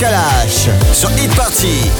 Pascal H. Sur Hit Party.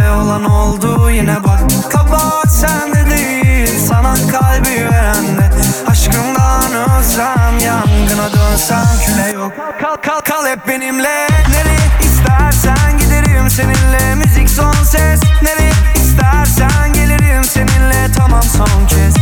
Olan oldu yine bak. Kabahat sende değil Sana kalbi verende. Aşkımdan ölsem Yangına dönsem küle yok. Kal kal kal hep benimle. Nereye istersen giderim seninle. Müzik son ses. Nereye istersen gelirim seninle. Tamam son kez.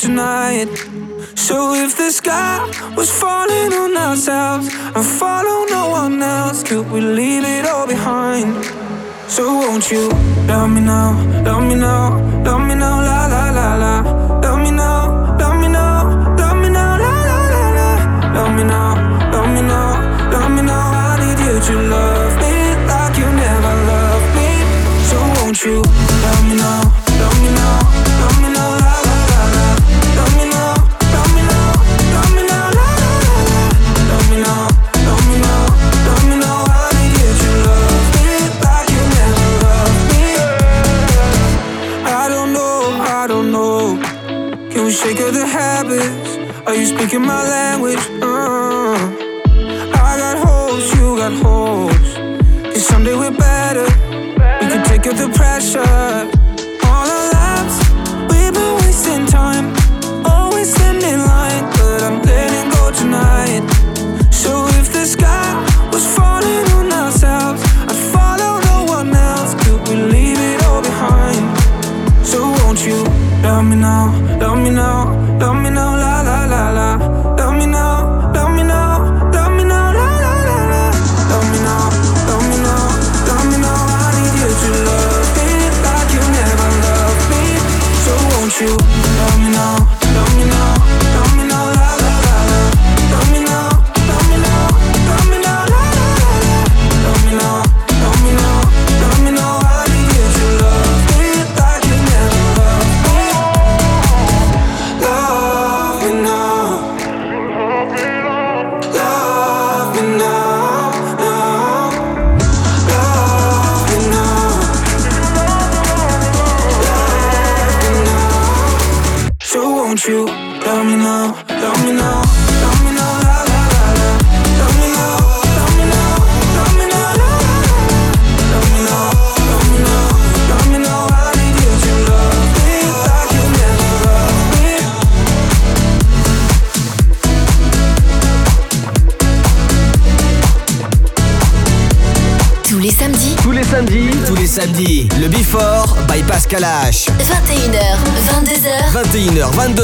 Tonight. So if the sky was falling on ourselves and follow no one else, could we leave it all behind? So won't you love me now, love me now, love me now, la la la la. Love me now, love me now, love me now, la la la la. Love me now, love me now, love me now. I need you to love me like you never loved me. So won't you love me now, of the habits. Are you speaking my language? Uh, I got holes, you got holes. Cause someday we're better. We can take up the pressure. All our lives, we've been wasting time. Always standing in line, but I'm letting go tonight. So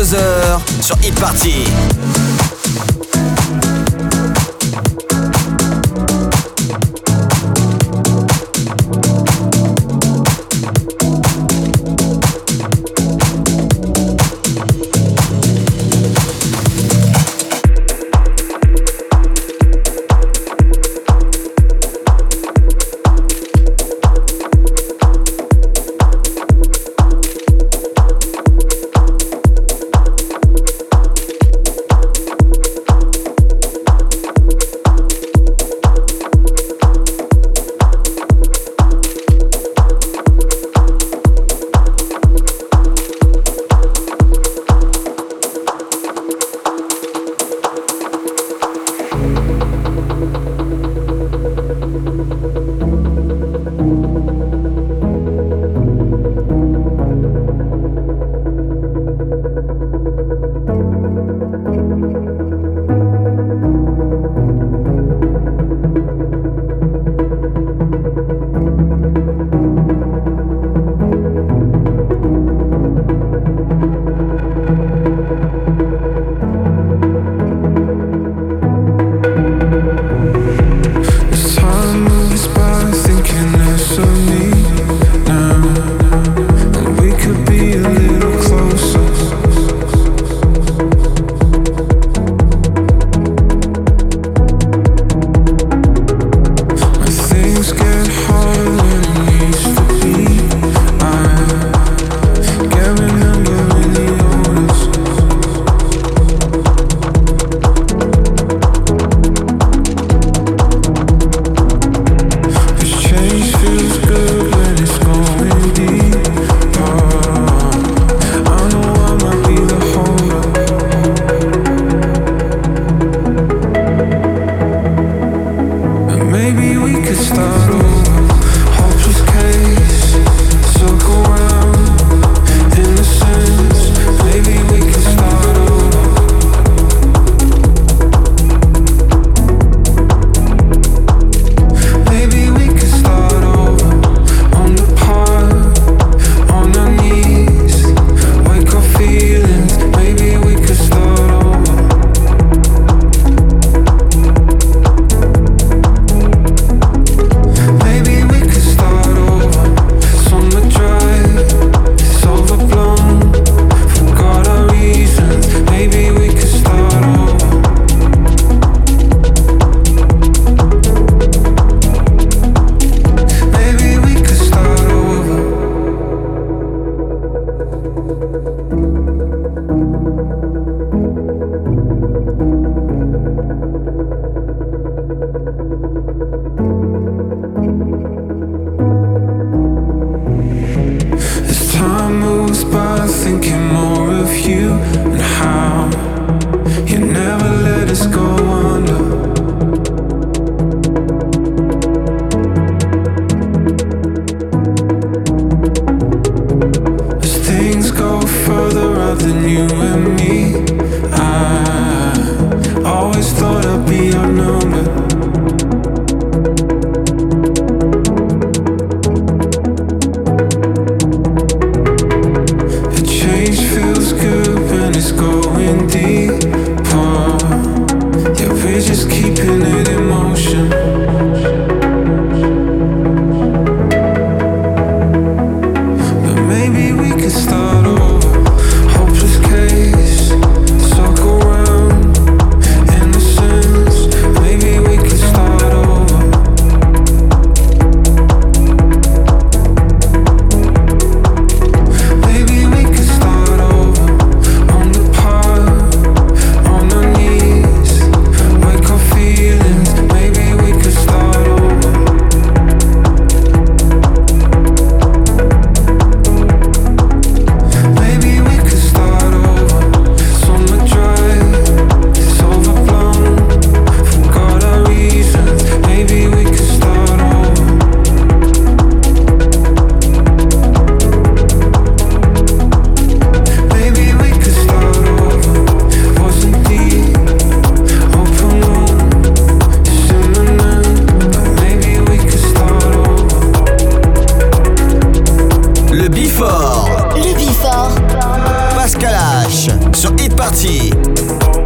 22h sur Hit Party. sur Hit Party.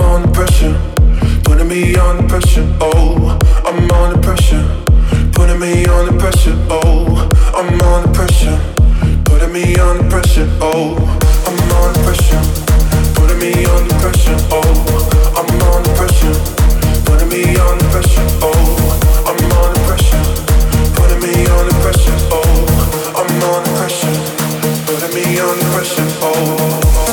I'm under pressure, putting me under pressure. Oh, I'm under pressure, putting me under pressure. Oh, I'm under pressure, putting me under pressure. Oh, I'm under pressure, putting me under pressure. Oh, I'm under pressure, putting me under pressure. Oh, I'm under pressure, putting me under pressure. Oh, pressure. Oh.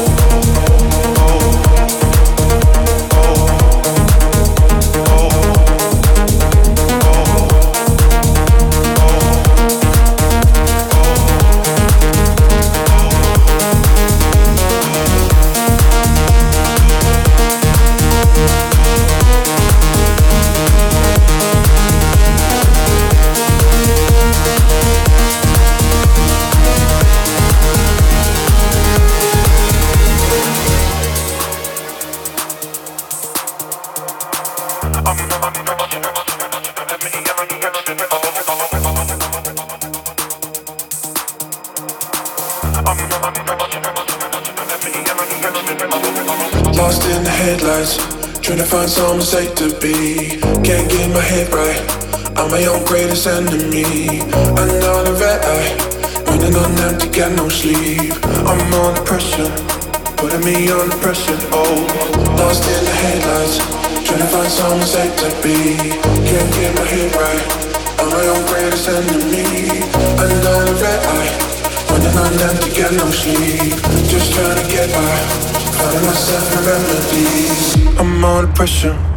safe to be. Can't get my head right. I'm my own greatest enemy. Another red eye. Running on empty, get no sleep. I'm under pressure. Putting me under pressure. Oh, lost in the headlights. Trying to find someone safe to be. Can't get my head right. I'm my own greatest enemy. Another red eye. Running on empty, get no sleep. Just trying to get by. Finding myself in remedies. I'm under pressure.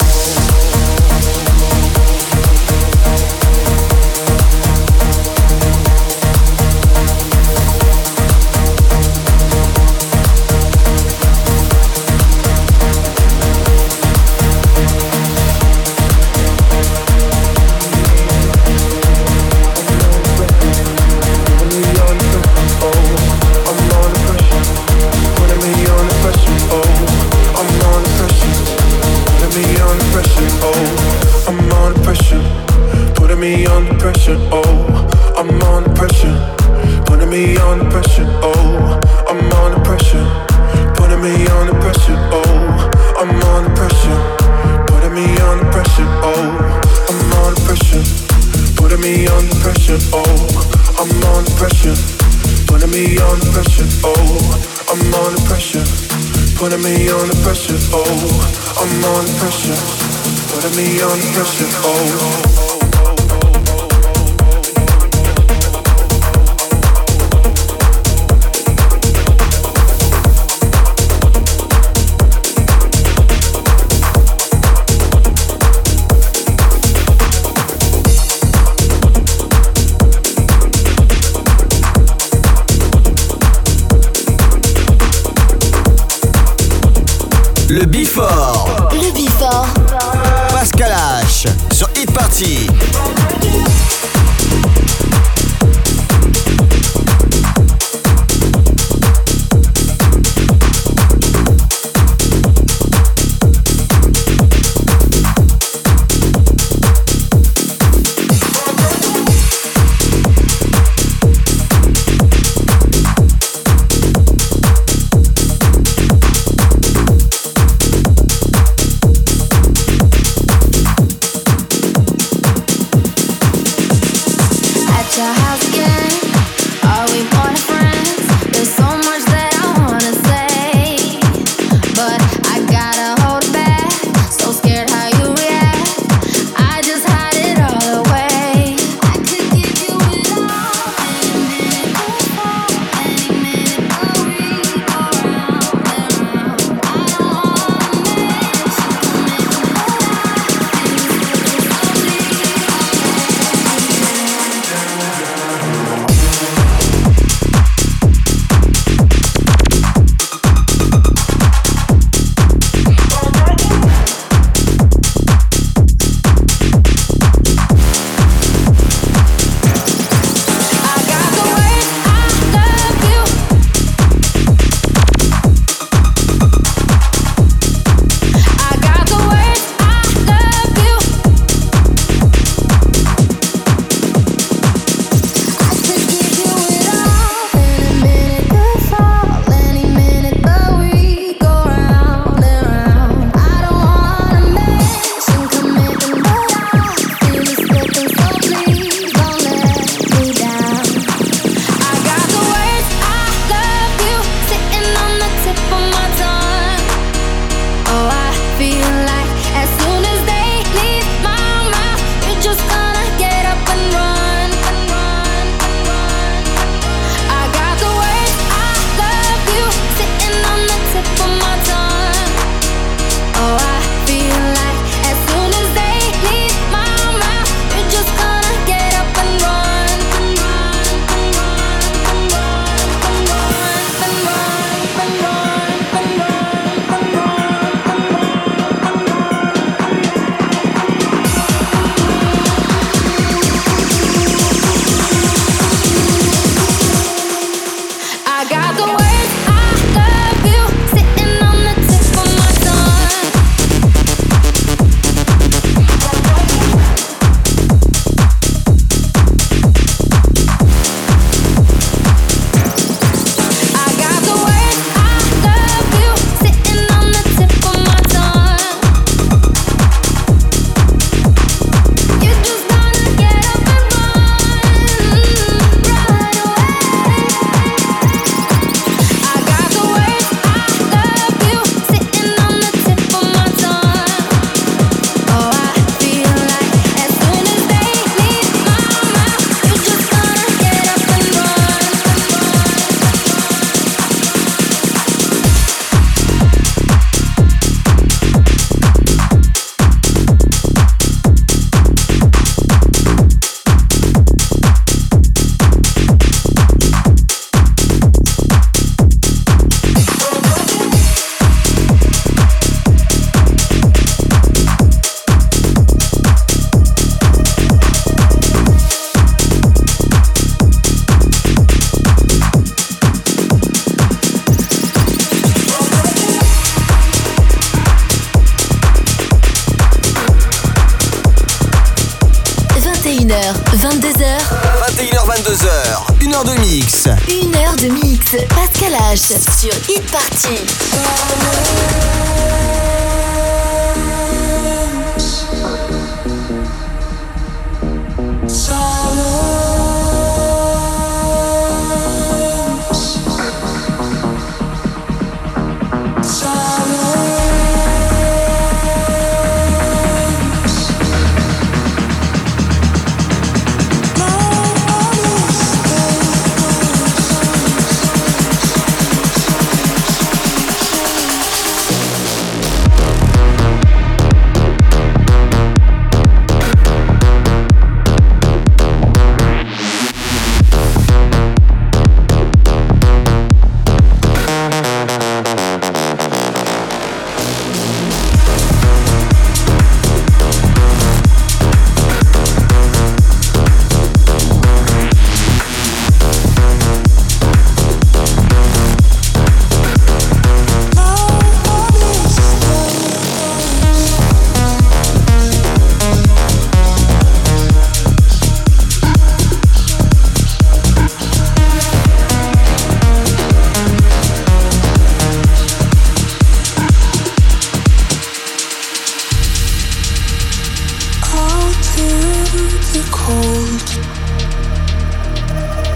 the cold,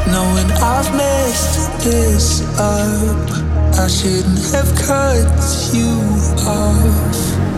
knowing I've messed this up. I shouldn't have cut you off.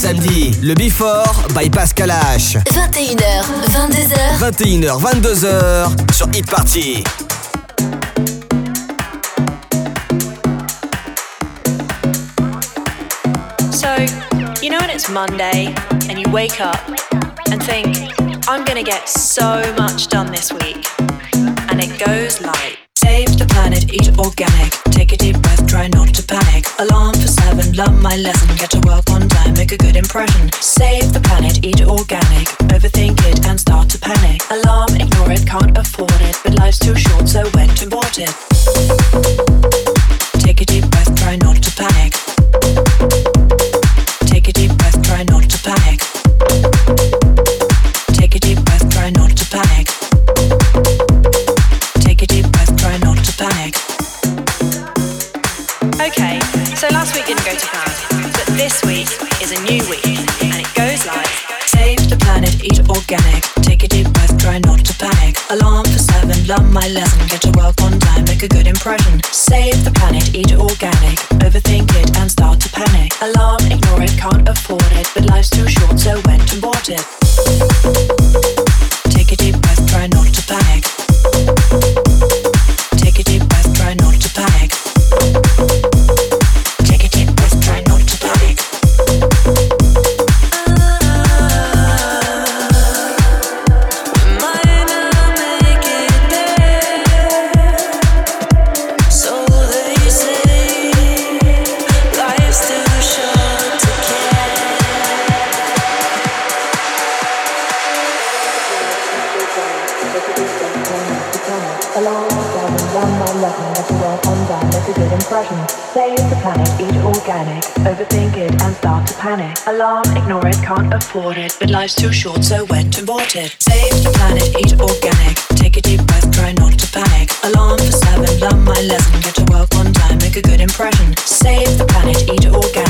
Samedi, le Before by Pascal H. 21h, 22h. 21h, 22h sur Hit Party. So, you know when it's Monday and you wake up and think, I'm gonna get so much done this week. And it goes like Save the planet, eat organic. Take a deep breath, try not to panic. Alarm for seven, learn my lesson. Get to work on time, make a good impression. Save the planet, eat organic. Overthink it and start to panic. Alarm, ignore it, can't afford it. But life's too short, so when to abort it? Take a deep breath, try not to panic. Take a deep breath, try not to panic. Take a deep breath, try not to panic. Take a deep breath, try not to panic. Okay, so last week didn't go to plan, but this week is a new week, and it goes like Save the planet, eat organic. Take a deep breath, try not to panic. Alarm for seven, learn my lesson, get to work on time, make a good impression. Save the planet, eat organic, overthink it and start to panic. Alarm, ignore it, can't afford it, but life's too short, so went and bought it. Take a deep breath, try not to panic. Afford it, but life's too short, so bought it. Save the planet, eat organic, take a deep breath, try not to panic. Alarm for seven, learn my lesson, get to work on time, make a good impression. Save the planet, eat organic,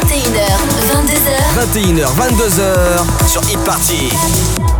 21h, 22h. 21h, 22h sur Hit Party.